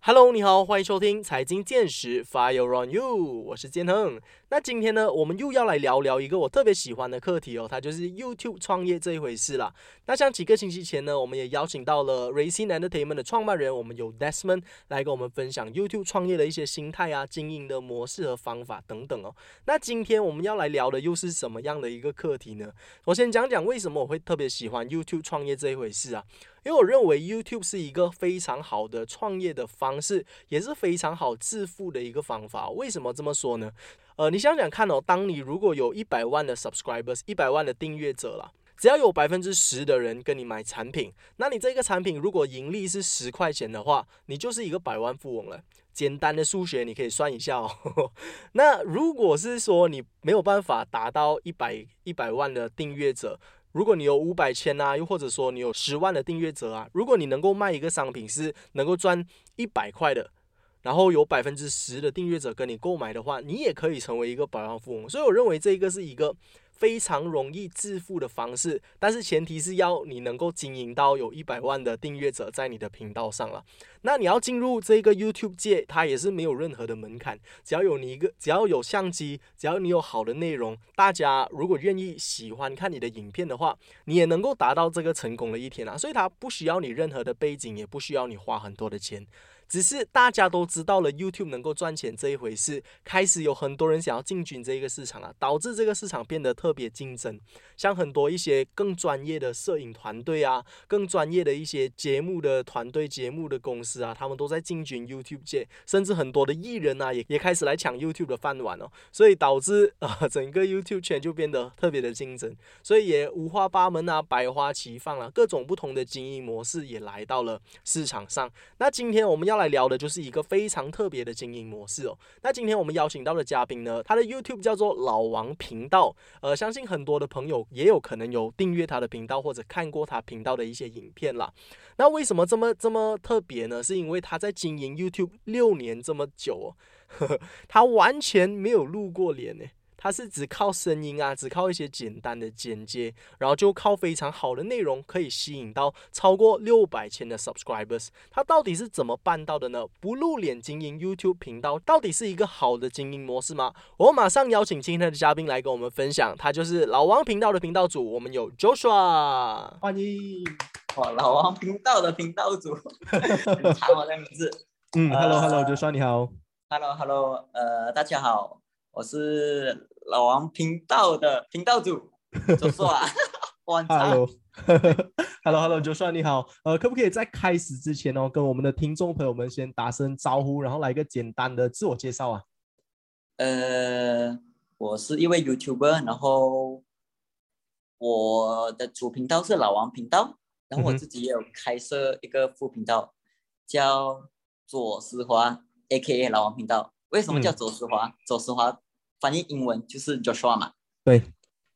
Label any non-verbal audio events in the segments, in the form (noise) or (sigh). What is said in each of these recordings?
Hello，你好，欢迎收听财经见识，Fire on you，我是建亨。那今天呢，我们又要来聊聊一个我特别喜欢的课题哦，它就是 YouTube 创业这一回事啦。那像几个星期前呢，我们也邀请到了 Racing Entertainment 的创办人，我们有 Desmond 来跟我们分享 YouTube 创业的一些心态啊、经营的模式和方法等等哦。那今天我们要来聊的又是什么样的一个课题呢？我先讲讲为什么我会特别喜欢 YouTube 创业这一回事啊。因为我认为 YouTube 是一个非常好的创业的方式，也是非常好致富的一个方法。为什么这么说呢？呃，你想想看哦，当你如果有一百万的 subscribers，一百万的订阅者了，只要有百分之十的人跟你买产品，那你这个产品如果盈利是十块钱的话，你就是一个百万富翁了。简单的数学你可以算一下哦。(laughs) 那如果是说你没有办法达到一百一百万的订阅者，如果你有五百千啊，又或者说你有十万的订阅者啊，如果你能够卖一个商品是能够赚一百块的，然后有百分之十的订阅者跟你购买的话，你也可以成为一个百万富翁。所以我认为这个是一个。非常容易致富的方式，但是前提是要你能够经营到有一百万的订阅者在你的频道上了。那你要进入这个 YouTube 界，它也是没有任何的门槛，只要有你一个，只要有相机，只要你有好的内容，大家如果愿意喜欢看你的影片的话，你也能够达到这个成功的一天啊。所以它不需要你任何的背景，也不需要你花很多的钱。只是大家都知道了 YouTube 能够赚钱这一回事，开始有很多人想要进军这一个市场了，导致这个市场变得特别竞争。像很多一些更专业的摄影团队啊，更专业的一些节目的团队、节目的公司啊，他们都在进军 YouTube 界，甚至很多的艺人啊，也也开始来抢 YouTube 的饭碗哦。所以导致啊，(laughs) 整个 YouTube 圈就变得特别的竞争，所以也五花八门啊，百花齐放啊，各种不同的经营模式也来到了市场上。那今天我们要。来聊的就是一个非常特别的经营模式哦。那今天我们邀请到的嘉宾呢，他的 YouTube 叫做老王频道。呃，相信很多的朋友也有可能有订阅他的频道或者看过他频道的一些影片啦。那为什么这么这么特别呢？是因为他在经营 YouTube 六年这么久哦呵呵，(laughs) 他完全没有露过脸呢。他是只靠声音啊，只靠一些简单的剪接，然后就靠非常好的内容，可以吸引到超过六百千的 subscribers。他到底是怎么办到的呢？不露脸经营 YouTube 频道，到底是一个好的经营模式吗？我马上邀请今天的嘉宾来跟我们分享。他就是老王频道的频道主，我们有 Joshua，欢迎。哇，老王频道的频道主，查我的名字。嗯，Hello Hello，Joshua 你好。Hello Hello，呃，大家好。我是老王频道的频道主，(laughs) (laughs) 周硕啊，Hello，Hello，Hello，周硕你好，呃，可不可以在开始之前哦，跟我们的听众朋友们先打声招呼，然后来一个简单的自我介绍啊？呃，我是一位 YouTuber，然后我的主频道是老王频道，然后我自己也有开设一个副频道，叫左思华 （A.K.A. 老王频道）。为什么叫左思华？左思华。翻译英文就是 Joshua 嘛，对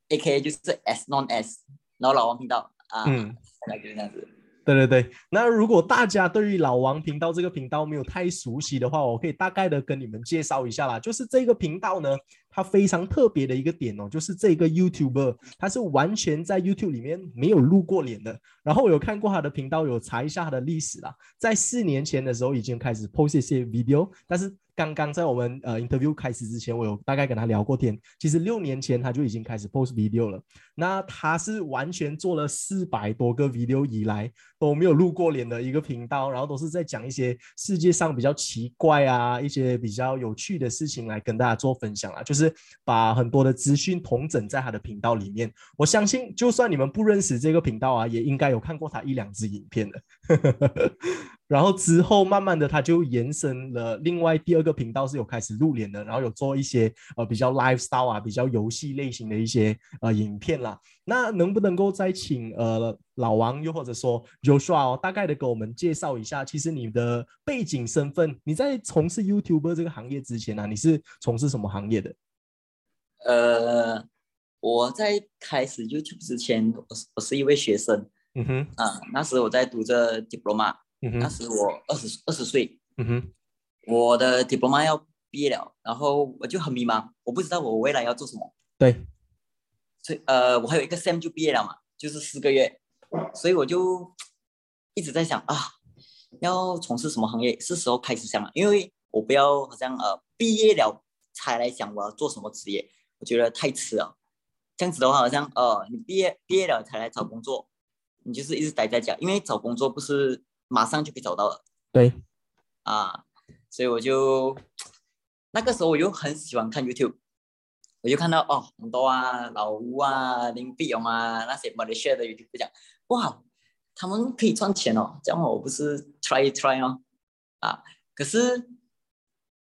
，A K A 就是 S non S，然后老王频道啊，嗯，大概就是这样子。对对对，那如果大家对于老王频道这个频道没有太熟悉的话，我可以大概的跟你们介绍一下啦。就是这个频道呢，它非常特别的一个点哦，就是这个 YouTuber 他是完全在 YouTube 里面没有露过脸的。然后我有看过他的频道，有查一下他的历史啦，在四年前的时候已经开始 post 一些 video，但是。刚刚在我们呃 interview 开始之前，我有大概跟他聊过天。其实六年前他就已经开始 post video 了。那他是完全做了四百多个 video 以来都没有露过脸的一个频道，然后都是在讲一些世界上比较奇怪啊、一些比较有趣的事情来跟大家做分享啊。就是把很多的资讯统整在他的频道里面。我相信，就算你们不认识这个频道啊，也应该有看过他一两支影片的。(laughs) 然后之后慢慢的，他就延伸了另外第二个频道是有开始露脸的，然后有做一些呃比较 lifestyle 啊，比较游戏类型的一些呃影片啦。那能不能够再请呃老王又或者说 Joshua 大概的给我们介绍一下，其实你的背景身份，你在从事 YouTuber 这个行业之前呢，你是从事什么行业的？呃，我在开始 YouTube 之前，我是我是一位学生，嗯哼，啊，那时我在读着 diploma。那时我二十二十岁，嗯哼，我的 diploma 要毕业了，然后我就很迷茫，我不知道我未来要做什么。对，所以呃，我还有一个 sem 就毕业了嘛，就是四个月，所以我就一直在想啊，要从事什么行业，是时候开始想了，因为我不要好像呃毕业了才来想我要做什么职业，我觉得太迟了。这样子的话，好像呃你毕业毕业了才来找工作，你就是一直待在家，因为找工作不是马上就可以找到了对，啊，所以我就那个时候我又很喜欢看 YouTube，我就看到哦很多啊老吴啊林碧勇啊那些 Malaysia 的 YouTube 讲哇他们可以赚钱哦，这样我不是 try 一 try 哦啊，可是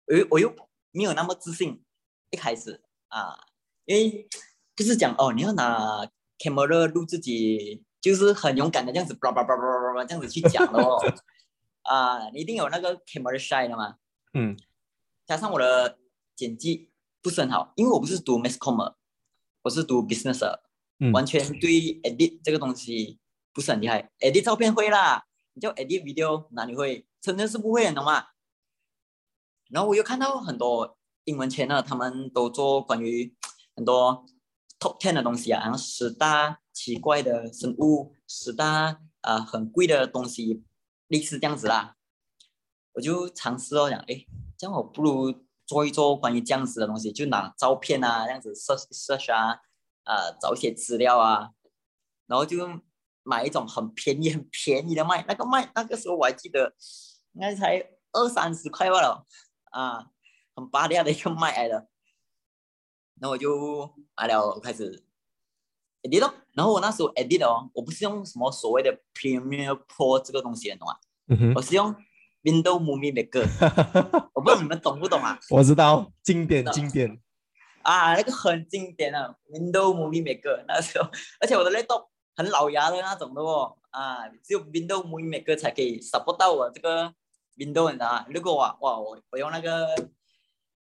我又我又没有那么自信，一开始啊，因为就是讲哦你要拿 camera 录自己，就是很勇敢的这样子，叭叭叭叭叭叭这样子去讲的哦。(laughs) 啊，你一定有那个 camera shy 的嘛，嗯加上我的剪辑不是很好，因为我不是读 mass com 的，我是读 business 完全对 edit 这个东西不是很厉害。edit 照片会啦，你叫 edit video 哪里会？真的是不会，你懂吗？然后我又看到很多英文圈的，他们都做关于很多 top ten 的东西啊，然后十大奇怪的生物，十大啊、很贵的东西，类似这样子啦。我就尝试哦，讲哎，这样我不如做一做关于这样子的东西，就拿照片啊，这样子 search search 啊，啊、找一些资料啊，然后就买一种很便宜很便宜的麦，那个麦那个时候我还记得，应该才二三十块罢了，啊，很拔掉的一个卖来的。然后我就买了，开始 edit 咯。然后我那时候 edit 哦，我不是用什么所谓的 Premiere Pro 这个东西，你懂吗？嗯哼我是用 Windows Movie Maker，(laughs) 我不知道你们懂不懂啊？我知道，经典那经典，啊，那个很经典的 Windows Movie Maker，那时候，而且我的 laptop 很老牙的那种的哦，啊，只有 Windows Movie Maker 才可以 support 到我这个 Windows 你知道吗？如果我哇我我用那个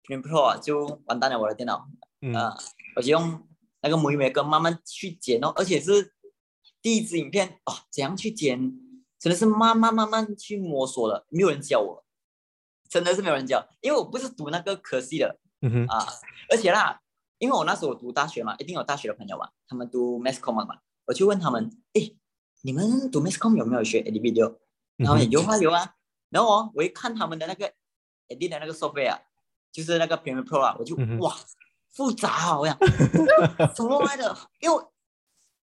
Premiere Pro 啊就完蛋了我的电脑，嗯啊，我就用那个 Movie Maker 慢慢去剪哦，而且是第一支影片哦，怎样去剪，真的是慢慢慢慢去摸索的，没有人教我，真的是没有人教，因为我不是读那个科系的。嗯哼，啊，而且啦，因为我那时候读大学嘛，一定有大学的朋友嘛，他们读 mass com 嘛，我就问他们，诶，你们读 mass com 有没有学 edit video？然后有啊有啊，然后哦，我一看他们的那个 edit 的那个 software，啊就是那个 Premiere Pro 啊，我就、嗯哇复杂啊，我 (laughs) 想什么来的？因为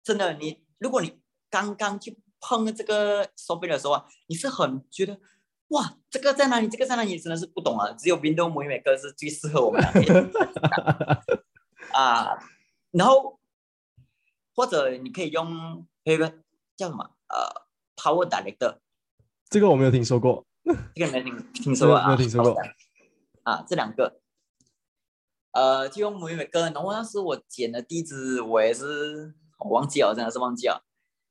真的你，如果你刚刚去碰这个 software 的时候啊，你是很觉得。哇，这个在哪里？这个在哪里？真的是不懂啊！只有 Windows Movie Maker 是最适合我们两个 (laughs) 啊。然后或者你可以用有一个叫什么呃 Power Director，这个我没有听说过，这个没听听说过啊？没有听说过啊，这两个呃就用 Movie Maker。然后那时我剪的第一支，我也是我忘记了，真的是忘记了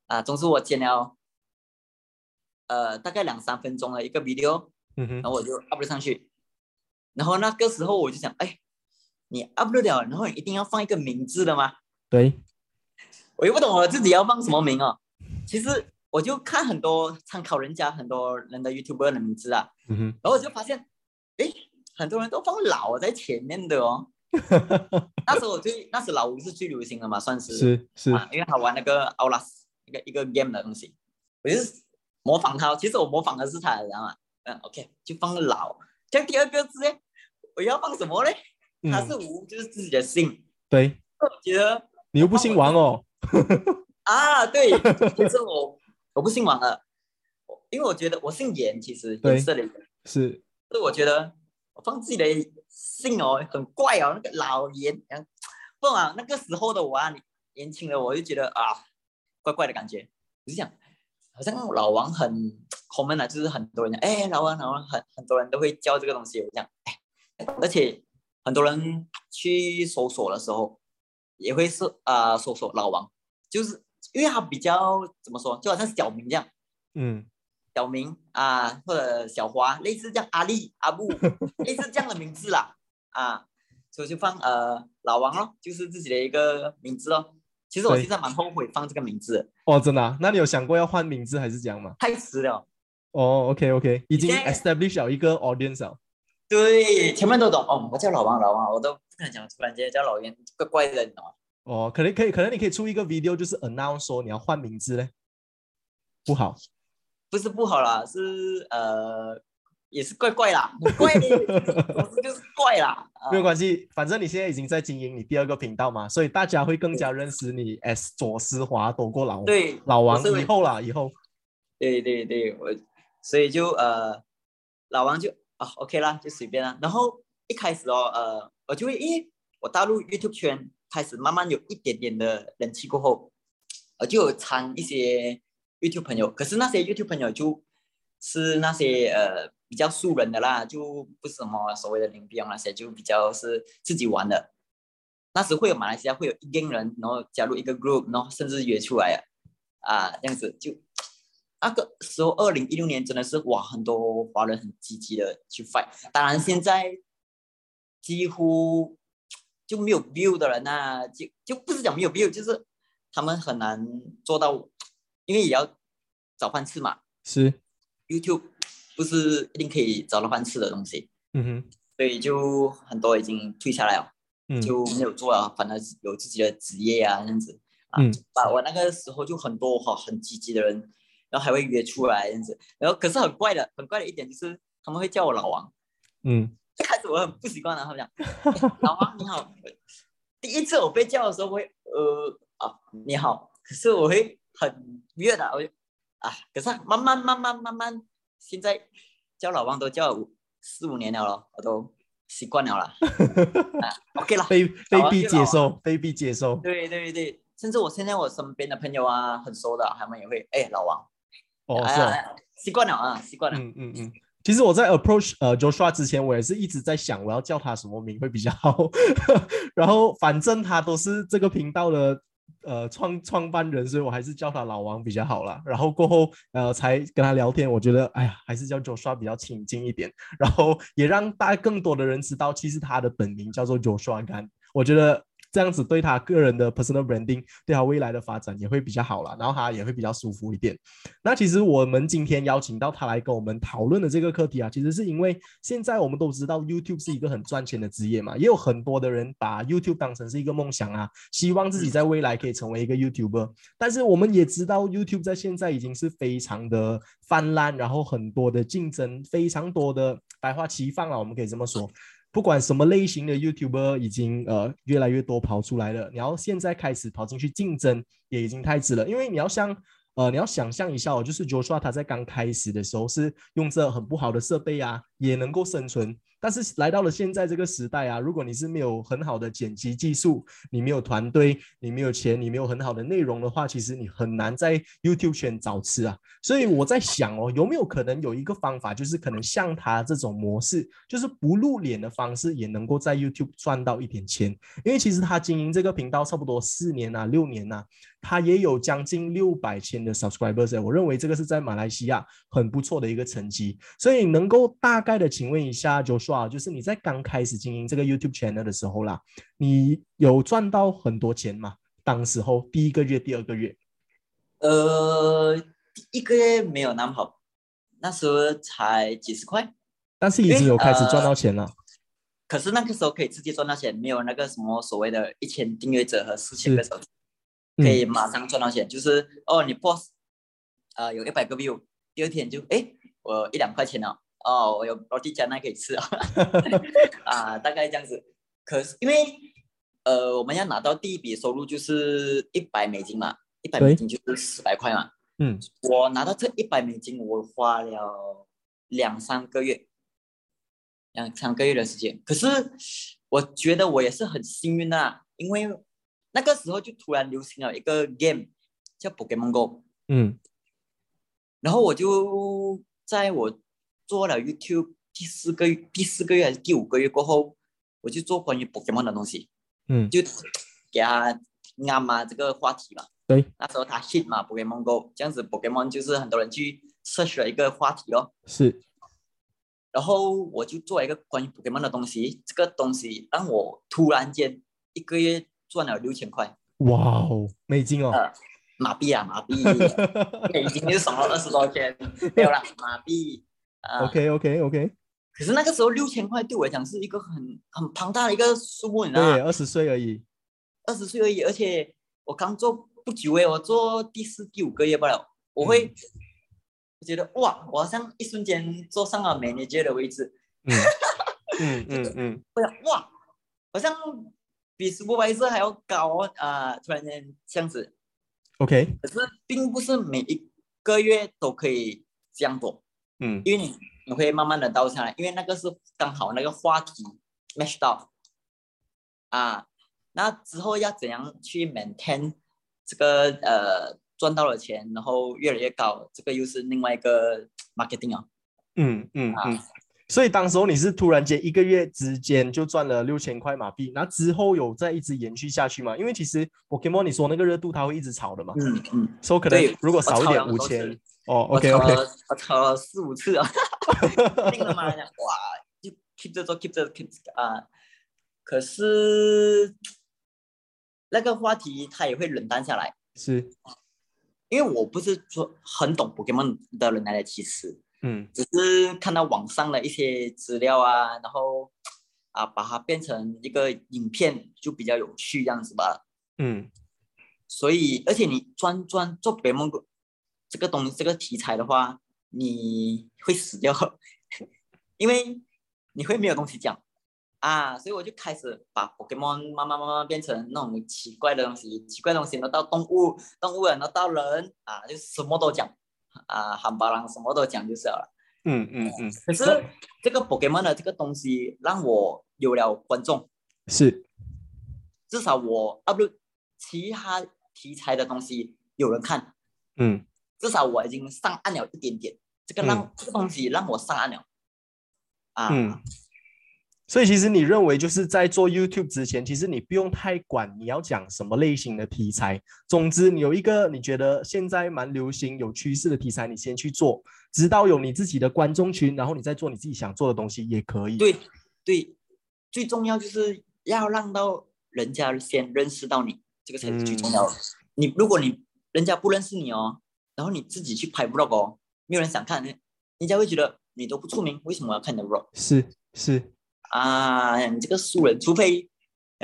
啊。总之我剪了呃大概两三分钟的一个 video。嗯哼然，后我就 upload 上去，然后那个时候我就想，哎，你 upload 了，然后你一定要放一个名字的吗？对，(laughs) 我又不懂我自己要放什么名哦。其实我就看很多参考人家很多人的 YouTuber 的名字啊，嗯哼，然后我就发现，哎，很多人都放老在前面的哦。(laughs) 那时候我最那时老吴是最流行的嘛，算是是是，啊，因为他玩那个 Outlast 一个一个 game 的东西，我就是模仿他。其实我模仿的是他，你知道吗？嗯，OK，就放老。像第二个字呢，我要放什么嘞？他是嗯，吴，就是自己的姓。对，我觉得你又不姓王哦，啊，对，其实我 (laughs) 我不姓王了，我因为我觉得我姓严，其实对颜色的颜，是，所以我觉得我放自己的姓哦，很怪哦，那个老严，不啊，那个时候的我啊，年轻的我就觉得啊，怪怪的感觉，我就想，好像老王很抠门啊，就是很多人讲，哎，老王老王，很很多人都会叫这个东西，我讲，哎，而且很多人去搜索的时候，也会是啊、搜索老王，就是因为他比较怎么说，就好像小明这样。嗯，小明啊，或者小华，类似这样阿丽、阿布，(laughs) 类似这样的名字啦，啊，所以就放呃老王咯，就是自己的一个名字咯。其实我对现在蛮后悔放这个名字，哦，真的啊？那你有想过要换名字还是这样吗？太迟了。哦，OK OK，已经 establish 了一个 audience 了。对，前面都懂哦，我叫老王，老王，我都不敢讲，突然间叫老袁，怪怪的，你懂吗？哦，可能可以，可能你可以出一个 video，就是 announce 说你要换名字嘞，不好。不是不好啦，是呃也是怪怪啦，很怪的，就是怪啦。啊没有关系，反正你现在已经在经营你第二个频道嘛，所以大家会更加认识你 S 左思华躲过老对老王以后啦，以后对对对，我所以就呃老王就啊 OK 啦，就随便啦。然后一开始哦，呃我就会因为我大陆 YouTube 圈开始慢慢有一点点的人气过后，我就有参一些 YouTube 朋友，可是那些 YouTube 朋友就是那些呃比较素人的啦，就不是什么所谓的领兵那些，就比较是自己玩的。那时会有马来西亚会有一定人，然后加入一个 group，然后甚至约出来啊，这样子就那个时候，二零一六年真的是哇，很多华人很积极的去 fight。当然，现在几乎就没有 view 的人啊，就就不是讲没有 view，就是他们很难做到，因为也要找饭吃嘛。是 YouTube 不是一定可以找到饭吃的东西，嗯哼所以就很多已经退下来了。嗯就没有做了，反正有自己的职业啊，这样子啊。嗯啊，我那个时候就很多哈很积极的人，然后还会约出来这样子。然后可是很怪的，很怪的一点就是他们会叫我老王。嗯一开始我很不习惯的，他们讲、哎老王你好。第一次我被叫的时候，我会呃啊你好，可是我会很悦的，我就啊，可是慢慢慢慢慢慢，现在叫老王都叫四五年了咯，我都习惯了啦。(laughs) 啊，OK 啦。被被逼接受，被逼接受。对对对，甚至我现在我身边的朋友啊，很熟的，他们也会哎老王，哦，是哦。哎呀，习惯了啊，习惯了。嗯嗯嗯。其实我在 approach 呃 Joshua 之前，我也是一直在想我要叫他什么名会比较好。(laughs) 然后反正他都是这个频道的呃创创办人，所以我还是叫他老王比较好啦。然后过后呃才跟他聊天，我觉得哎呀还是叫九刷比较亲近一点，然后也让大家更多的人知道，其实他的本名叫做 Joshua Gan。我觉得这样子对他个人的 personal branding，对他未来的发展也会比较好了，然后他也会比较舒服一点。那其实我们今天邀请到他来跟我们讨论的这个课题啊，其实是因为现在我们都知道 YouTube 是一个很赚钱的职业嘛，也有很多的人把 YouTube 当成是一个梦想啊，希望自己在未来可以成为一个 YouTuber。但是我们也知道 YouTube 在现在已经是非常的泛滥，然后很多的竞争，非常多的百花齐放了，我们可以这么说。不管什么类型的 YouTuber 已经呃越来越多跑出来了，你要现在开始跑进去竞争也已经太迟了，因为你要像呃你要想象一下哦，就是 Joshua 他在刚开始的时候是用这很不好的设备啊，也能够生存，但是来到了现在这个时代啊，如果你是没有很好的剪辑技术，你没有团队，你没有钱，你没有很好的内容的话，其实你很难在 YouTube 圈找吃啊。所以我在想哦，有没有可能有一个方法，就是可能像他这种模式，就是不露脸的方式，也能够在 YouTube 赚到一点钱。因为其实他经营这个频道差不多四年啊、六年啊，他也有将近六百千的 subscribers，我认为这个是在马来西亚很不错的一个成绩。所以能够大概的请问一下 Joshua，就是你在刚开始经营这个 YouTube channel 的时候啦，你有赚到很多钱吗？当时候第一个月、第二个月，呃，第一个月没有那么好，那时候才几十块，但是已经有开始赚到钱了。可是那个时候可以直接赚到钱，没有那个什么所谓的一千订阅者和四千个手机，可以马上赚到钱。就是哦，你 post 啊、有一百个 view，第二天就哎，我一两块钱了，哦，我有罗蒂加那可以吃啊，(laughs) 啊，大概这样子。可是因为呃，我们要拿到第一笔收入就是一百美金嘛，一百美金就是四百块嘛。嗯，我拿到这一百美金，我花了两三个月，两三个月的时间。可是我觉得我也是很幸运的啊，因为那个时候就突然流行了一个 game 叫 Pokemon Go，嗯然后我就在我做了 YouTube 第四个月、第四个月还是第五个月过后，我就做关于 Pokemon 的东西，嗯，就给他啱嘛这个话题嘛。对，那时候他 hit 嘛 Pokemon Go，这样子 Pokemon 就是很多人去 search 了一个话题哦。是，然后我就做一个关于 Pokemon 的东西，这个东西让我突然间一个月赚了六千块，哇哦，美金哦，呃，马币啊，马币，(laughs) 美金就少了二十多千，没有了，马币。啊。OK OK OK，可是那个时候六千块对我来讲是一个很很庞大的一个数目，你知道对，吗？二十岁而已，二十岁而已，而且我刚做不久诶，我做第四、第五个月罢了，我会，我觉得哇，我好像一瞬间坐上了 manager 的位置，嗯。嗯 (laughs) 嗯嗯。我想哇，好像比 supervisor 还要高哦啊、突然间这样子，，OK，可是并不是每一个月都可以这样做，嗯因为你你会慢慢的倒下来，因为那个是刚好那个话题 match 到啊，那之后要怎样去 maintain 这个呃赚到了钱，然后越来越高，这个又是另外一个 marketing 啊。嗯嗯啊嗯。所以当时候你是突然间一个月之间就赚了六千块马币，那之后有再一直延续下去吗？因为其实 Pokemon 你说那个热度它会一直炒的嘛，嗯嗯，所以可能如果少一点五千，哦我，OK 炒 OK，了我炒了四五次啊，定 (laughs) 了嘛，讲哇，就 keep 着做 keep 着 keep 着啊，可是那个话题它也会冷淡下来。是，因为我不是说很懂 Pokemon 的人来的，其实嗯。只是看到网上的一些资料啊，然后啊把它变成一个影片，就比较有趣这样子吧。嗯。所以，而且你专专做 Pokemon 这个东这个题材的话，你会死掉，(laughs) 因为你会没有东西讲。啊，所以我就开始把 Pokemon 慢慢慢慢变成那种奇怪的东西，奇怪的东西，然后到动物，动物然后到人啊，就什么都讲。啊，汉巴郎什么都讲就是了。嗯嗯嗯，可是这个 Pokemon 的这个东西让我有了观众，是，至少我 upload 其他题材的东西有人看，嗯至少我已经上岸了一点点，这个让、嗯这个东西让我上岸了啊。嗯。所以其实你认为就是在做 YouTube 之前，其实你不用太管你要讲什么类型的题材。总之，你有一个你觉得现在蛮流行、有趋势的题材，你先去做，直到有你自己的观众群，然后你再做你自己想做的东西也可以。，对对，最重要就是要让到人家先认识到你，这个才是最重要的。你如果你人家不认识你哦，然后你自己去拍 vlog 哦，没有人想看，人家会觉得你都不出名，为什么要看你的 vlog 是是，啊？你这个素人，除非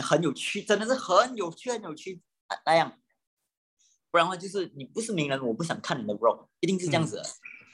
很有趣，真的是很有趣，很有趣啊那样，不然的话就是你不是名人，我不想看你的 vlog，一定是这样子的、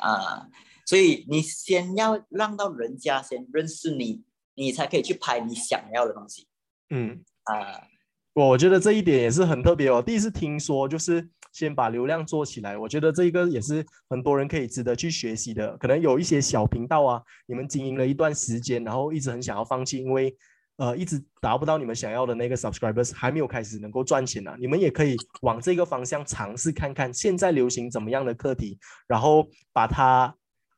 啊。所以你先要让到人家先认识你，你才可以去拍你想要的东西嗯。啊。我觉得这一点也是很特别哦。第一次听说，就是先把流量做起来，我觉得这个也是很多人可以值得去学习的。可能有一些小频道啊，你们经营了一段时间，然后一直很想要放弃，因为呃一直达不到你们想要的那个 subscribers，还没有开始能够赚钱啊。你们也可以往这个方向尝试看看，现在流行怎么样的课题，然后把它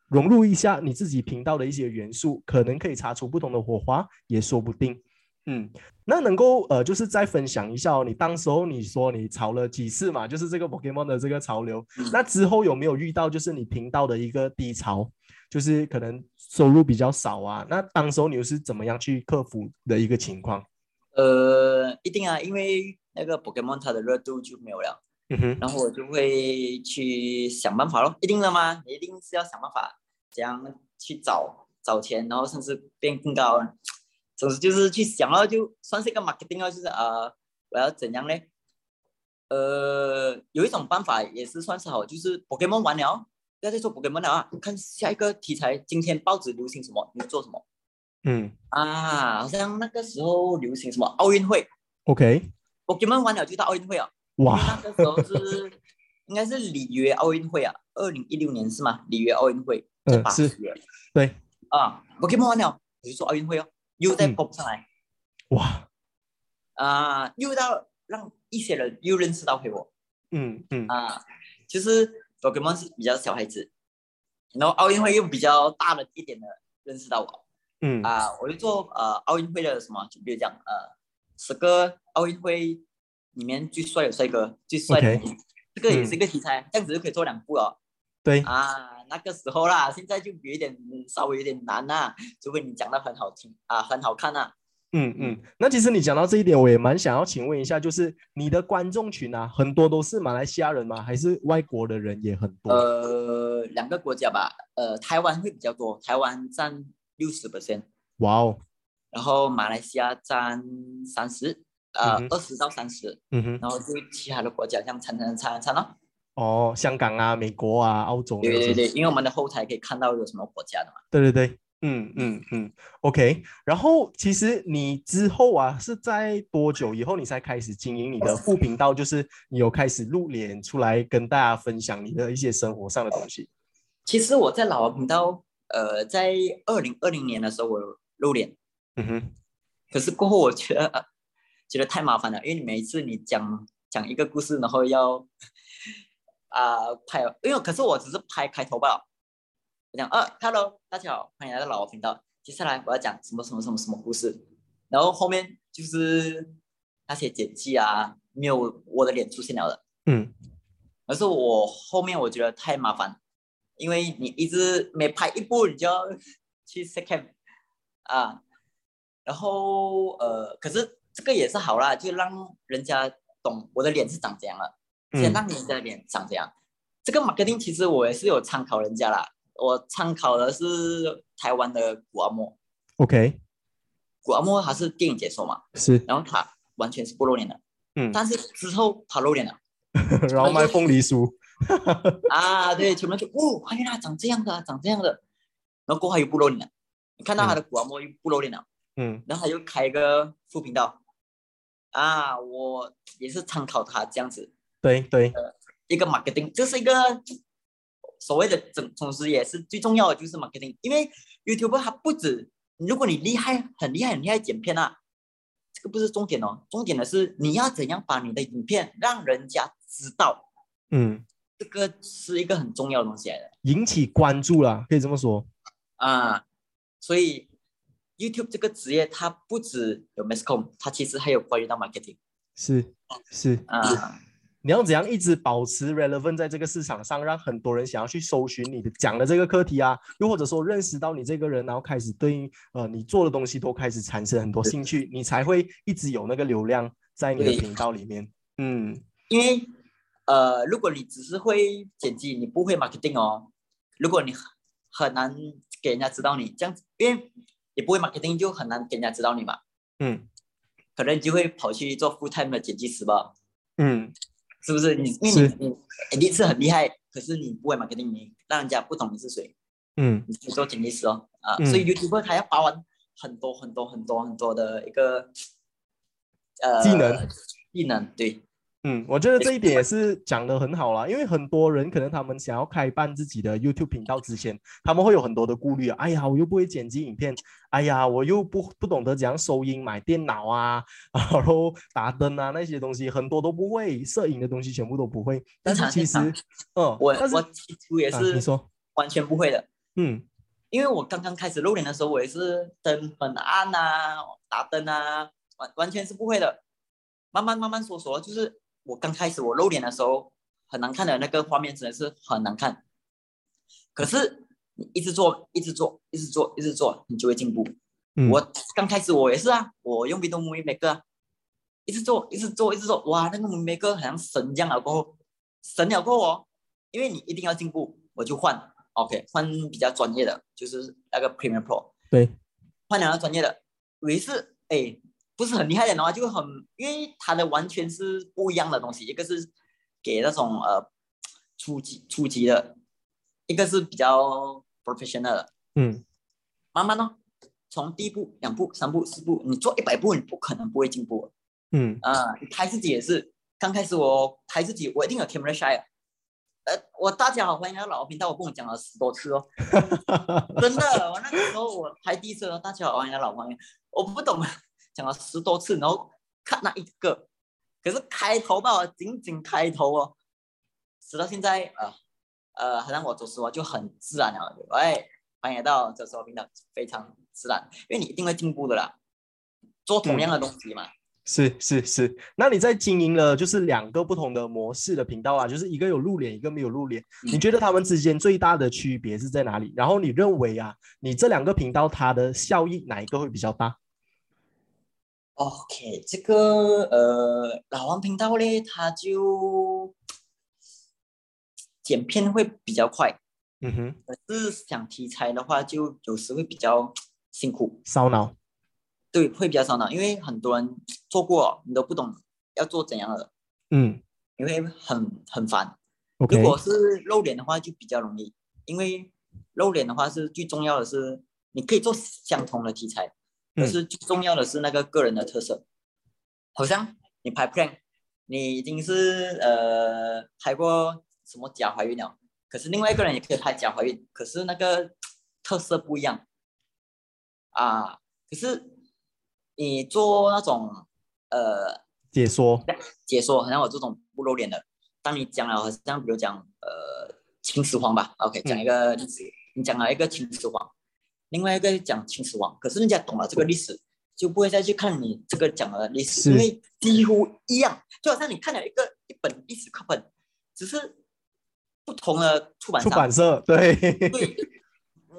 融入一下你自己频道的一些元素，可能可以擦出不同的火花，也说不定。嗯，那能够呃，就是再分享一下哦，你当时候你说你炒了几次嘛，就是这个 Pokemon 的这个潮流，嗯那之后有没有遇到就是你频道的一个低潮，就是可能收入比较少啊？那当时候你又是怎么样去克服的一个情况？呃，一定啊，因为那个 Pokemon 它的热度就没有了，嗯哼，然后我就会去想办法咯，一定的吗？你一定是要想办法怎样去找找钱，然后甚至变更高。总之就是去想了，就算是一个 marketing 哦，就是呃，我要怎样呢？呃，有一种办法也是算是好，就是 Pokemon 完了，不要再做 Pokemon 了啊，看下一个题材，今天报纸流行什么，你做什么？嗯。啊？好像那个时候流行什么奥运会，OK，，Pokemon 完了就到奥运会啊。哇，那个时候是 (laughs) 应该是里约奥运会啊，二零一六年是吗？里约奥运会嗯是对，啊，Pokemon 完了，我就做奥运会哦，又再蹦上来。哇，啊，又到让一些人又认识到回我。嗯嗯。啊，就是 Pokemon 是比较小孩子，然后奥运会又比较大的一点的认识到我。嗯。啊，我就做呃奥运会的什么，就比如讲呃十个奥运会里面最帅的帅哥，最帅的这个也是嗯一个题材，这样子就可以做两部了。对，啊，那个时候啦，现在就有一点嗯稍微有点难呐、除非你讲的很好听啊，很好看呐、嗯嗯，那其实你讲到这一点，我也蛮想要请问一下，就是你的观众群啊，很多都是马来西亚人吗？还是外国的人也很多？呃，两个国家吧，呃，台湾会比较多，台湾占六十 percent，哇哦，然后马来西亚占三十，呃二十到三十，嗯哼，然后就其他的国家像参参参参咯，哦，香港啊、美国啊、澳洲对对对，因为我们的后台可以看到有什么国家的嘛。对对对，嗯嗯嗯，OK。然后其实你之后啊，是在多久以后你才开始经营你的副频道？就是你有开始露脸出来跟大家分享你的一些生活上的东西。其实我在老王频道，呃，在二零二零年的时候我露脸，嗯哼，可是过后我觉得、呃觉得太麻烦了，因为你每一次你讲讲一个故事，然后要啊、拍，因为可是我只是拍开头罢了。我讲，呃，Hello，大家好，欢迎来到老王频道。接下来我要讲什么什么什么什么故事，然后后面就是那些剪辑啊，没有我的脸出现了的。嗯可是我后面我觉得太麻烦，因为你一直每拍一部，你就要去 second 啊，然后呃，可是这个也是好啦，就让人家懂我的脸是长怎样了，先嗯。让人家的脸长这样。这个 marketing 其实我也是有参考人家啦，我参考的是台湾的古阿莫，，OK，古阿莫他是电影解说嘛，是，然后他完全是不露脸的，嗯，但是之后他露脸了。然后卖凤梨酥，(laughs) 啊，对，全部就哦，原来长这样的啊，长这样的，然后过后他又不露脸了，你看到他的古阿莫又不露脸了，嗯。然后他又开一个副频道，啊，我也是参考他这样子对对，一个 marketing，这是一个所谓的总同时也是最重要的就是 marketing，因为 YouTube 它不止，如果你厉害很厉害很厉害剪片啊，这个不是重点哦，重点的是你要怎样把你的影片让人家知道，嗯，这个是一个很重要的东西来的。引起关注啦，可以这么说。啊，所以 YouTube 这个职业它不止有 masscom，它其实还有关于到 marketing 是是，啊，你要怎样一直保持 relevant 在这个市场上，让很多人想要去搜寻你的讲的这个课题啊，又或者说认识到你这个人，然后开始对于呃你做的东西都开始产生很多兴趣，你才会一直有那个流量在你的频道里面。嗯。因为呃，如果你只是会剪辑，你不会 marketing 哦，如果你很很难给人家知道你这样子，因为你不会 marketing 就很难给人家知道你嘛，嗯。可能你就会跑去做 full time 的剪辑师吧，嗯，是不是？你因为你你你你是很厉害，可是你不会 marketing，你让人家不懂你是谁。嗯。你去做剪辑师哦，啊，嗯。所以 YouTube 他要包含很多很多很多很多的一个呃技能，技能对，嗯，我觉得这一点也 (laughs) 是讲的很好啦，因为很多人可能他们想要开办自己的 YouTube 频道之前，他们会有很多的顾虑啊。哎呀，我又不会剪辑影片，哎呀，我又不不懂得怎样收音、买电脑啊，(laughs) 然后打灯啊那些东西，很多都不会，摄影的东西全部都不会。但是其实，嗯，我我起初也啊是你说，完全不会的，嗯因为我刚刚开始露脸的时候，我也是灯很暗啊，打灯啊，完完全是不会的。慢慢慢慢说说，就是我刚开始我露脸的时候，很难看的那个画面真的是很难看。可是你一直做，一直做，一直做，一直做，你就会进步。嗯，我刚开始我也是啊，我用 Windows Movie Maker，啊。一直做，一直做，一直做，哇，那个 Movie Maker 好像神一样了过后，神了过后哦，因为你一定要进步，我就换，OK，换比较专业的，就是那个 Premiere Pro，对，换两个专业的，以为是哎不是很厉害的话，就很，因为他的完全是不一样的东西，一个是给那种呃初级初级的，一个是比较 professional 的。嗯慢慢呢，从第一步、两步、三步、四步，你做一百步，你不可能不会进步嗯啊！你拍自己也是，刚开始我拍自己，我一定有 camera shy 啊。呃，我大家好，欢迎来到老频道，我跟我讲了十多次哦，(laughs) 真的，我那个时候我拍第一次哦，大家好，欢迎来到老朋友，我不懂，讲了十多次，然后看那一个，可是开头吧，仅仅开头哦，直到现在啊，呃，好像我走时我就很自然了，喂，欢迎来到这时我频道，非常自然，因为你一定会进步的啦，做同样的东西嘛，是是是，那你在经营了就是两个不同的模式的频道啊，就是一个有露脸，一个没有露脸。你嗯觉得他们之间最大的区别是在哪里？然后你认为啊，你这两个频道它的效益哪一个会比较大？OK，这个呃老王频道嘞，他就剪片会比较快，嗯哼，可是想题材的话，就有时会比较辛苦，烧脑。对，会比较烧脑，因为很多人做过，你都不懂要做怎样的，嗯你会很很烦。如果是露脸的话，就比较容易，因为露脸的话是最重要的是，你可以做相同的题材，嗯可是最重要的是那个个人的特色。好像你拍 plan，你已经是呃拍过什么假怀孕了，可是另外一个人也可以拍假怀孕，可是那个特色不一样啊。可是你做那种呃解说，(laughs) 解说，好像我这种不露脸的，当你讲了，好像比如讲呃秦始皇吧，OK，讲一个你讲了一个秦始皇，另外一个讲秦始皇，可是人家懂了这个历史，就不会再去看你这个讲的历史，因为几乎一样，就好像你看了一个一本历史课本，只是不同的出版商，出版社，对，对，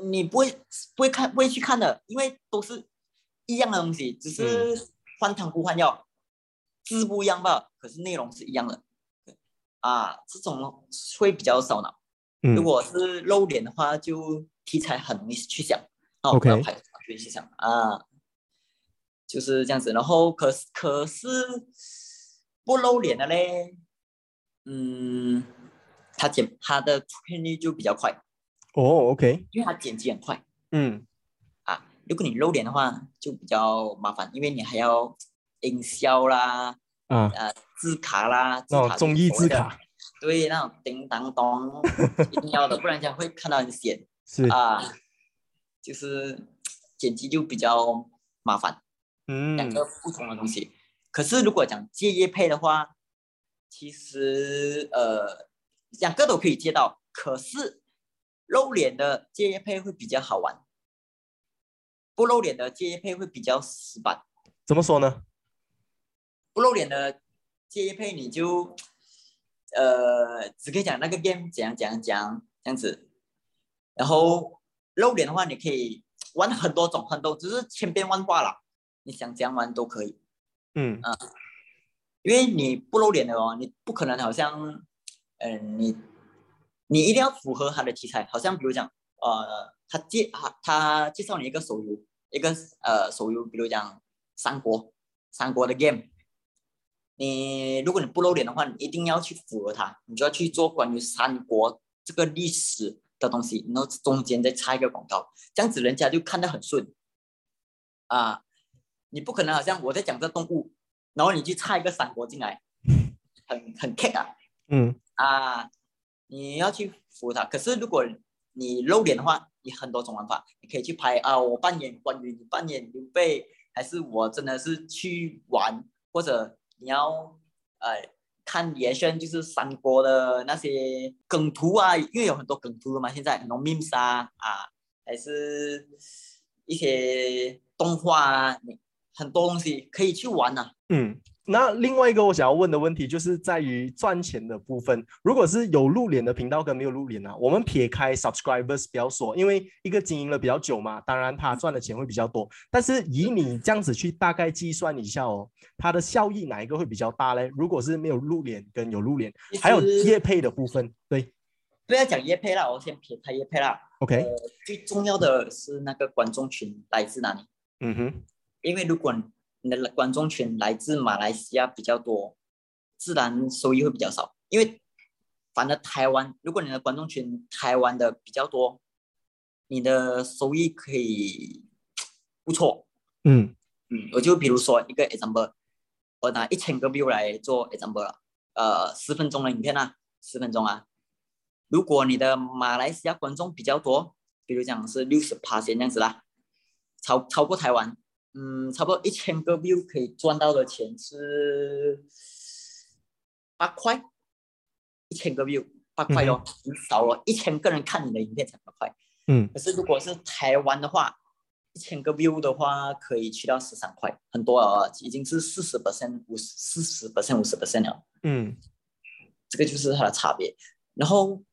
你不会不会看不会去看的，因为都是一样的东西，只是换汤不换药，字不一样吧，可是内容是一样的。啊，这种会比较烧脑。嗯如果是露脸的话，就题材很容易去想。哦 OK 不要拍什么去想啊，就是这样子。然后可是可是不露脸的嘞，嗯，他剪他的出片率就比较快。哦，OK，因为他剪辑很快嗯，啊。如果你露脸的话，就比较麻烦，因为你还要营销啦、啊，呃字卡啦，字卡综艺字卡，对，那种叮当咚，(laughs) 一定要的，不然人家会看到很显是，啊。就是 (tsk) 剪辑就比较麻烦，嗯两嗯个不同的东西。可是如果讲借业配的话，其实呃两个都可以借到，可是露脸的借业配会比较好玩，不露脸的借业配会比较死板。怎么说呢？不露脸的借业配你就呃只可以讲那个 game 怎样怎样怎样这样子，然后露脸的话你可以玩很多种很多，只是千变万化啦，你想怎样玩都可以。嗯因为你不露脸的哦，你不可能好像，嗯、你你一定要符合他的题材，好像比如讲，呃，他介他他介绍你一个手游，一个呃手游，比如讲三国，三国的 game，你如果你不露脸的话，你一定要去符合他，你就要去做关于三国这个历史的东西，然后中间再插一个广告，这样子人家就看得很顺，啊，你不可能好像我在讲这动物。然后你去插一个三国进来，很很 kick 啊嗯啊！你要去服他。可是如果你露脸的话，你很多种玩法，你可以去拍啊，我扮演关羽，你扮演刘备，还是我真的是去玩，或者你要呃看延伸就是三国的那些梗图啊，因为有很多梗图的嘛，现在很多 memes 啊啊，还是一些动画啊，很多东西可以去玩呐、嗯。那另外一个我想要问的问题就是在于赚钱的部分。如果是有露脸的频道跟没有露脸啊，我们撇开 subscribers 不要说，因为一个经营了比较久嘛，当然他赚的钱会比较多。但是以你这样子去大概计算一下哦，它的效益哪一个会比较大嘞？如果是没有露脸跟有露脸，还有业配的部分，对不要讲业配啦，我先撇开业配啦。，OK，呃，最重要的是那个观众群来自哪里？嗯哼，因为如果你的观众群来自马来西亚比较多，自然收益会比较少。因为反正台湾，如果你的观众群台湾的比较多，你的收益可以不错。嗯嗯，我就比如说一个 example，我拿一千个 view 来做 example 了，呃，十分钟的影片啊，十分钟啊。如果你的马来西亚观众比较多，比如讲是六十趴先这样子啦，超超过台湾，嗯，差不多一千个 view 可以赚到的钱是八块，一千个 view 八块哦，很少了，一千个人看你的影片才八块。嗯可是如果是台湾的话，一千个 view 的话，可以去到十三块，很多了啊，已经是四十 percent、五十、四十 percent、五十 percent 了。嗯这个就是它的差别。然后，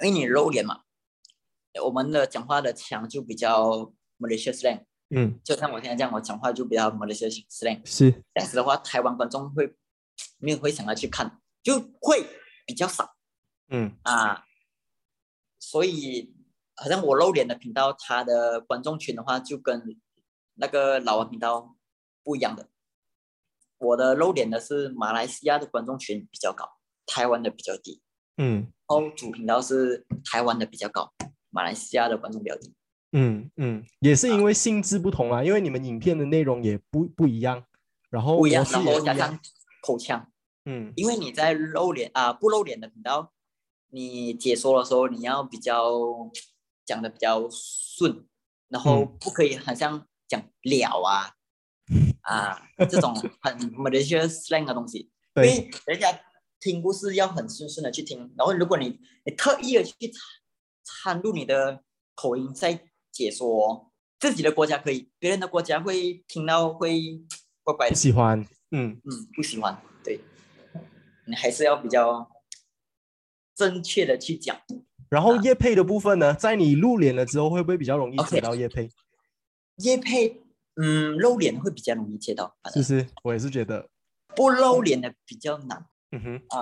因为你露脸嘛，我们的讲话的腔就比较 Malaysia slang，嗯，就像我现在这样，我讲话就比较 Malaysia slang。是，这样子的话，台湾观众会没有会想要去看，就会比较少嗯啊。所以，好像我露脸的频道，它的观众群的话，就跟那个老王频道不一样的。我的露脸的是马来西亚的观众群比较高，台湾的比较低。嗯然后主频道是台湾的比较高，马来西亚的观众比较低。嗯嗯，也是因为性质不同啊，因为你们影片的内容也不不一样，然后不一样，然后加上口腔，嗯。因为你在露脸啊不露脸的频道，你解说的时候你要比较讲的比较顺，然后嗯。不可以很像讲了啊啊这种 (laughs) 很 Malaysia slang 的东西，因对。为人家听故事要很顺顺的去听，然后如果你你特意的去掺掺入你的口音在解说自己的国家可以，别人的国家会听到会怪怪不的。喜欢，嗯嗯，不喜欢，对，你还是要比较正确的去讲。然后啊叶配的部分呢，在你露脸了之后，会不会比较容易接到叶配？叶配，嗯，露脸会比较容易接到，是不是？我也是觉得，不露脸的比较难嗯哼，啊。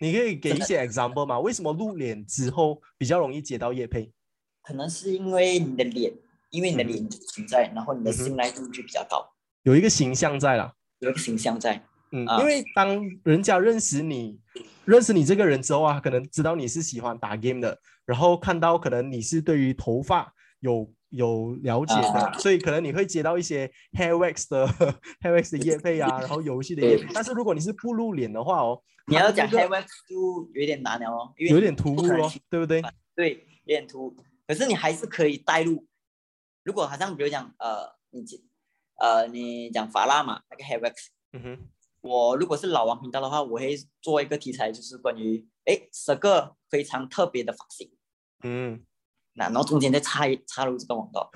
你可以给一些 example 吗？为什么露脸之后比较容易接到叶配？可能是因为你的脸，因为你的脸存在，然后你的信赖度就比较高，有一个形象在啦。有一个形象在。嗯，啊因为当人家认识你，认识你这个人之后啊，可能知道你是喜欢打 game 的，然后看到可能你是对于头发有有了解的，啊所以可能你会接到一些 hair wax 的 hair wax 的叶配啊，然后游戏的叶配。但是如果你是不露脸的话哦，你要讲 hair wax 就有点难了哦，有点突兀哦对不对？对，有点突兀。可是你还是可以带入。如果好像比如讲，呃，你讲呃，你讲法拉嘛，那个 h a i wax，嗯哼，我如果是老王频道的话，我会做一个题材，就是关于哎十个非常特别的发型，嗯，那然后中间再插一插入这个广告，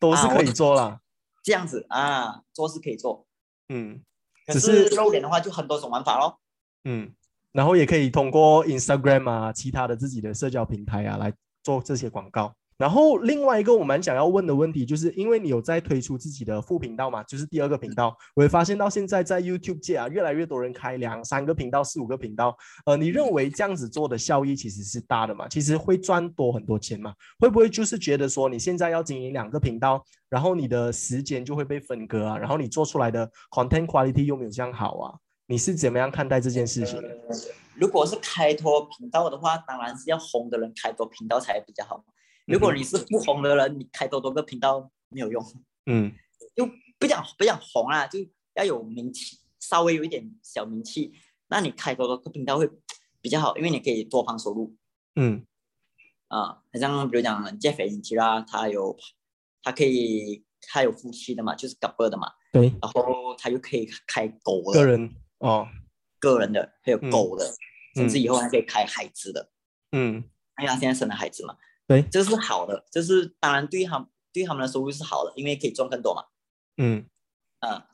都是可以做啦。这样子啊，做是可以做。嗯可只是是露脸的话，就很多种玩法咯。嗯，然后也可以通过 Instagram 啊，其他的自己的社交平台啊来做这些广告。然后另外一个我蛮想要问的问题，就是因为你有在推出自己的副频道嘛，就是第二个频道，我会发现到现在在 YouTube 界啊，越来越多人开两三个频道、四五个频道。呃，你认为这样子做的效益其实是大的嘛？其实会赚多很多钱嘛？会不会就是觉得说你现在要经营两个频道，然后你的时间就会被分割啊，然后你做出来的 content quality 又没有这样好啊？你是怎么样看待这件事情如果是开拓频道的话，当然是要红的人开多频道才比较好。如果你是不红的人，你开多多个频道没有用，嗯。就不讲不讲红啊，就要有名气，稍微有一点小名气，那你开多多个频道会比较好，因为你可以多方收入。嗯。啊。好像比如讲 Jeff a n t 啦，他有他可以他有夫妻的嘛，就是 couple 的嘛，对，然后他又可以开个人哦，个人的，还有嗯。狗的，甚至以后还可以开孩子的，嗯。因为他现在生了孩子嘛。对。这是好的，就是当然对他们对他们的收入是好的，因为可以赚更多嘛。嗯，啊，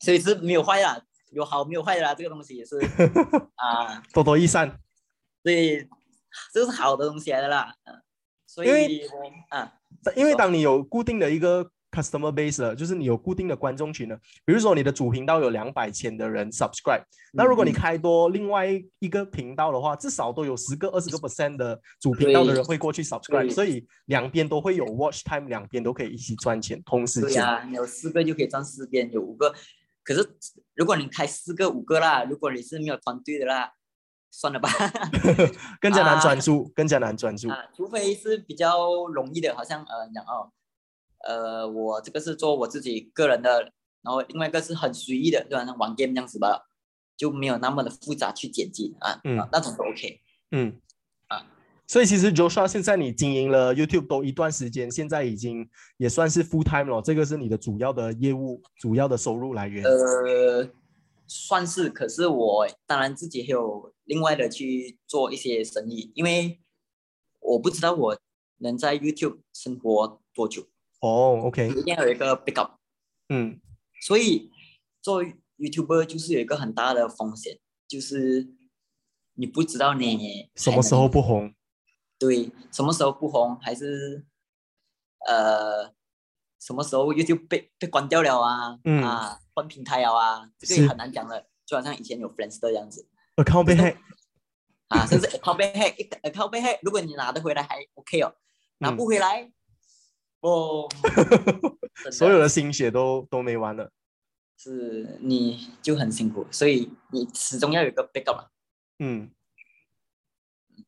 所以是没有坏啦，有好没有坏的啦，这个东西也是 (laughs) 啊，多多益善。所以这是好的东西来的啦。嗯、所以啊，因为当你有固定的一个 customer base 了，就是你有固定的观众群了，比如说你的主频道有两百千的人 subscribe，那如果你嗯开多另外一个频道的话，至少都有十个、二十个 percent 的主频道的人会过去 subscribe，所以两边都会有 watch time，两边都可以一起赚钱，同时间。对呀、有四个就可以赚四边，有五个，可是如果你开四个五个啦，如果你是没有团队的啦，算了吧。(laughs) 更加难啊专注，更加难专注。啊，除非是比较容易的，好像呃讲哦，呃，我这个是做我自己个人的，然后另外一个是很随意的，就好像玩 game 这样子吧，就没有那么的复杂去剪辑啊，嗯。啊那种都 OK。嗯。啊，所以其实 Joshua 现在你经营了 YouTube 都一段时间，现在已经也算是 full time 了，这个是你的主要的业务、主要的收入来源。呃，算是，可是我当然自己还有另外的去做一些生意，因为我不知道我能在 YouTube 生活多久，哦，OK，一定要有一个 backup。嗯所以做 YouTuber 就是有一个很大的风险，就是你不知道你什么时候不红？对，什么时候不红，还是呃什么时候 YouTube 被被关掉了啊？嗯啊，换平台了啊，这个也很难讲的。就好像以前有 Friends 这样子，account 被 hack，啊，甚至 account 被 hack，一个 account 被 hack，如果你拿得回来还 OK 哦，拿嗯不回来，哦，(laughs) 真所有的心血都都没完了。是你就很辛苦，所以你始终要有一个 backup 嘛。嗯，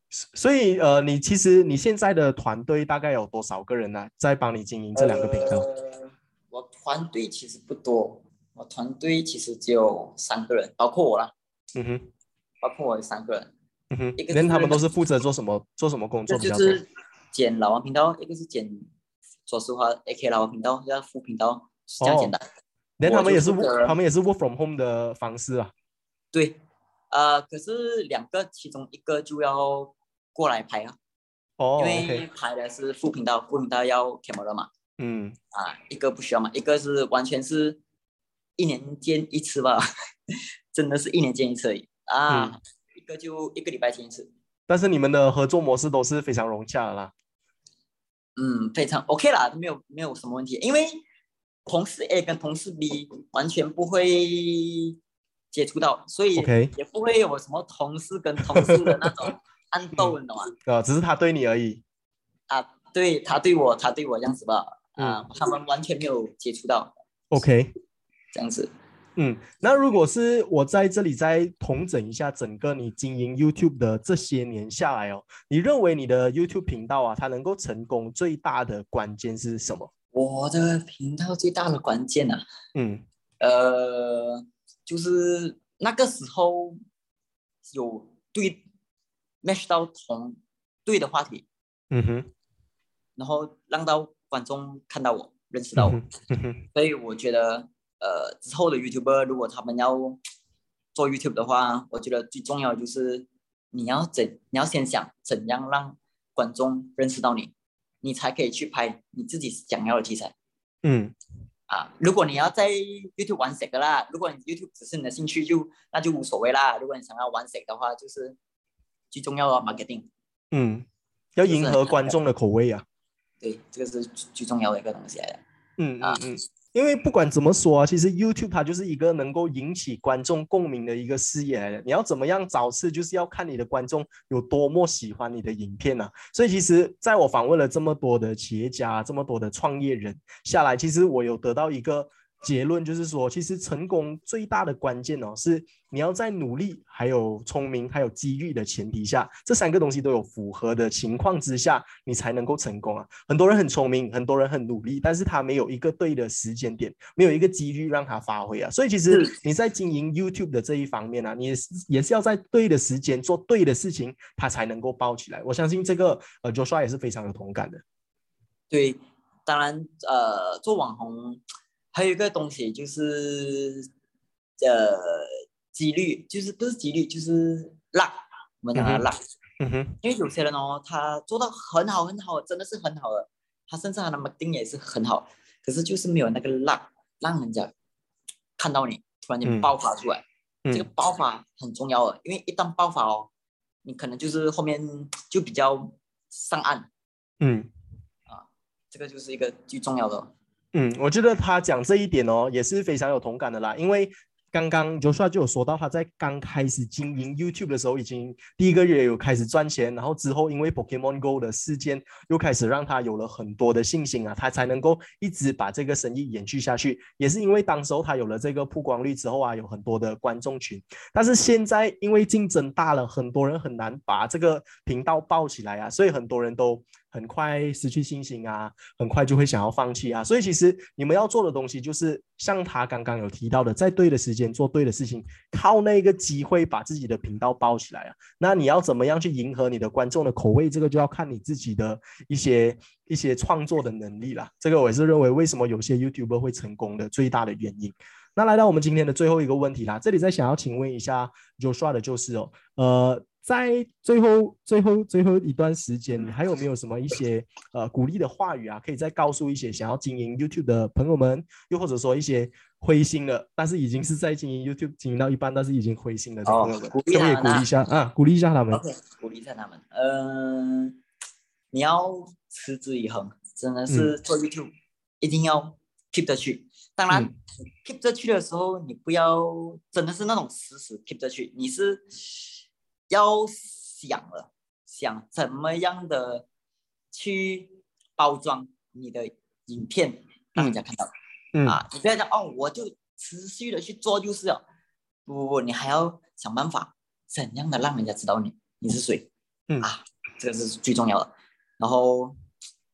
所以呃，你其实你现在的团队大概有多少个人呢、在帮你经营这两个频道？呃我团队其实不多，我团队其实只有三个人，包括我啦，嗯哼，包括我有三个人，嗯哼。一，个连他们都是负责做什么做什么工作比较多？就是剪老王频道，一个是剪，说实话，AK 老王频道，要副频道，是这样简单。连他们也是 work- 他们也是 work from home 的方式啊。对，呃，可是两个其中一个就要过来拍啊，哦因为拍的是副频道，副频道要 camera 嘛，嗯，啊，一个不需要嘛，一个是完全是一年见一次吧，(laughs) 真的是一年见一次而已。啊，嗯。一个就一个礼拜见一次，但是你们的合作模式都是非常融洽的啦。嗯，非常 OK 啦，没有没有什么问题，因为同事 A 跟同事 B 完全不会接触到，所以也不会有什么同事跟同事的那种 (laughs) 暗斗，你懂吗？呃，只是他对你而已。啊，对他对我，他对我这样子吧，啊，嗯他们完全没有接触到 OK，这样子。嗯，那如果是我在这里再统整一下整个你经营 YouTube 的这些年下来哦，你认为你的 YouTube 频道啊，它能够成功最大的关键是什么？我的频道最大的关键啊，嗯。呃，就是那个时候有对 match 到同对的话题，嗯哼，然后让到观众看到我，认识到我，嗯哼。所以我觉得，呃，之后的 YouTuber 如果他们要做 YouTube 的话，我觉得最重要的就是你要怎，你要先想怎样让观众认识到你，你才可以去拍你自己想要的题材嗯啊。如果你要在 YouTube 玩谁的啦，如果你 YouTube 只是你的兴趣就那就无所谓啦。如果你想要玩谁的话，就是最重要的 marketing，嗯，要迎合观众的口味啊。对，这个是最最重要的一个东西来的。啊嗯嗯嗯，因为不管怎么说啊，其实 YouTube 它就是一个能够引起观众共鸣的一个事业来的。你要怎么样找事，就是要看你的观众有多么喜欢你的影片啊。所以其实在我访问了这么多的企业家、这么多的创业人下来，其实我有得到一个结论，就是说，其实成功最大的关键哦，是你要在努力、还有聪明、还有机遇的前提下，这三个东西都有符合的情况之下，你才能够成功啊。很多人很聪明，很多人很努力，但是他没有一个对的时间点，没有一个机遇让他发挥啊。所以其实你在经营 YouTube 的这一方面啊，你也是也是要在对的时间做对的事情，它才能够爆起来。我相信这个呃 Joshua 也是非常有同感的。对，当然，呃，做网红还有一个东西就是，呃，几率，就是不是几率，就是 luck，我们讲的 luck，、嗯哼，因为有些人哦，他做到很好很好，真的是很好的，他甚至他的 marketing 也是很好，可是就是没有那个 luck，让人家看到你突然间嗯。爆发出来，这个嗯。爆发很重要的，因为一旦爆发哦，你可能就是后面就比较上岸，嗯。啊这个就是一个最重要的哦。嗯，我觉得他讲这一点哦，也是非常有同感的啦。因为刚刚 Joshua 就有说到，他在刚开始经营 YouTube 的时候，已经第一个月有开始赚钱，然后之后因为 Pokemon Go 的事件，又开始让他有了很多的信心啊，他才能够一直把这个生意延续下去。也是因为当时候他有了这个曝光率之后啊，有很多的观众群。但是现在因为竞争大了，很多人很难把这个频道爆起来啊，所以很多人都很快失去信心啊，很快就会想要放弃啊。所以其实你们要做的东西，就是像他刚刚有提到的，在对的时间做对的事情，靠那个机会把自己的频道包起来啊。那你要怎么样去迎合你的观众的口味，这个就要看你自己的一些一些创作的能力啦。这个我也是认为为什么有些 YouTuber 会成功的最大的原因。那来到我们今天的最后一个问题啦，这里再想要请问一下 Joshua 的就是哦，呃，在最后最后最后一段时间，你还有没有什么一些呃鼓励的话语啊，可以再告诉一些想要经营 YouTube 的朋友们，又或者说一些灰心的，但是已经是在经营 YouTube 经营到一半，但是已经灰心的朋友们，鼓励可不可以他们啊鼓励一下啊？鼓励一下他们。OK，鼓励一下他们。嗯、你要持之以恒，真的是做 YouTube、一定要 keep 得去。当然、嗯 keep 着去的时候，你不要真的是那种死死 keep 着去，你是要想了，想怎么样的去包装你的影片，让人家看到。嗯啊，你不要讲哦，我就持续的去做就是了。不不不，你还要想办法怎样的让人家知道你你是谁。嗯啊，这个是最重要的。然后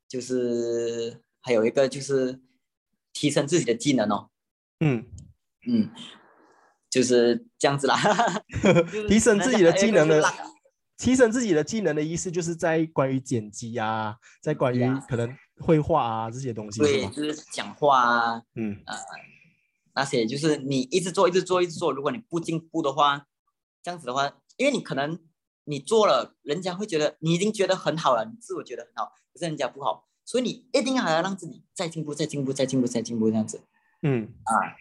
就是还有一个就是提升自己的技能哦，嗯，嗯，就是这样子啦。(laughs) 就是提升自己的技能的提升自己的技能的意思，就是在关于剪辑啊，在关于可能绘画啊这些东西，是对，就是讲话啊，嗯那些就是你一直做，一直做，一直做。如果你不进步的话，这样子的话，因为你可能你做了，人家会觉得你已经觉得很好了，你自我觉得很好，可是人家不好，所以你一定还要让自己再进步，再进步，再进步，再进步，这样子嗯啊。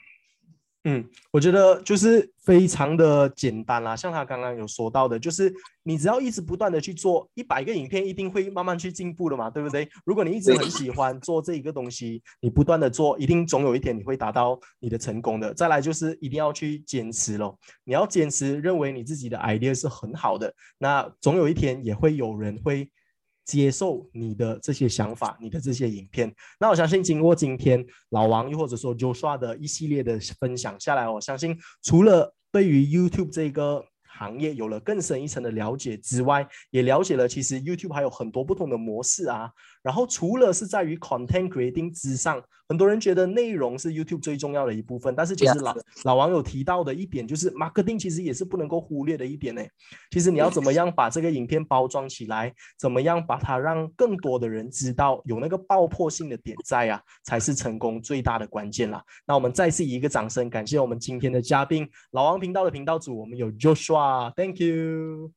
嗯，我觉得就是非常的简单啦，像他刚刚有说到的，就是你只要一直不断的去做，一百个影片一定会慢慢去进步的嘛，对不对？如果你一直很喜欢做这一个东西，你不断的做，一定总有一天你会达到你的成功的。再来就是一定要去坚持咯，你要坚持，认为你自己的 idea 是很好的，那总有一天也会有人会接受你的这些想法，你的这些影片。那我相信经过今天老王又或者说 Joshua 的一系列的分享下来，我相信除了对于 YouTube 这个行业有了更深一层的了解之外，也了解了其实 YouTube 还有很多不同的模式啊。然后除了是在于 content creating 之上，很多人觉得内容是 YouTube 最重要的一部分，但是其实.老老王有提到的一点就是 marketing 其实也是不能够忽略的一点呢。其实你要怎么样把这个影片包装起来，怎么样把它让更多的人知道有那个爆破性的点在啊，才是成功最大的关键啦。那我们再次以一个掌声感谢我们今天的嘉宾，老王频道的频道主，我们有 Thank you.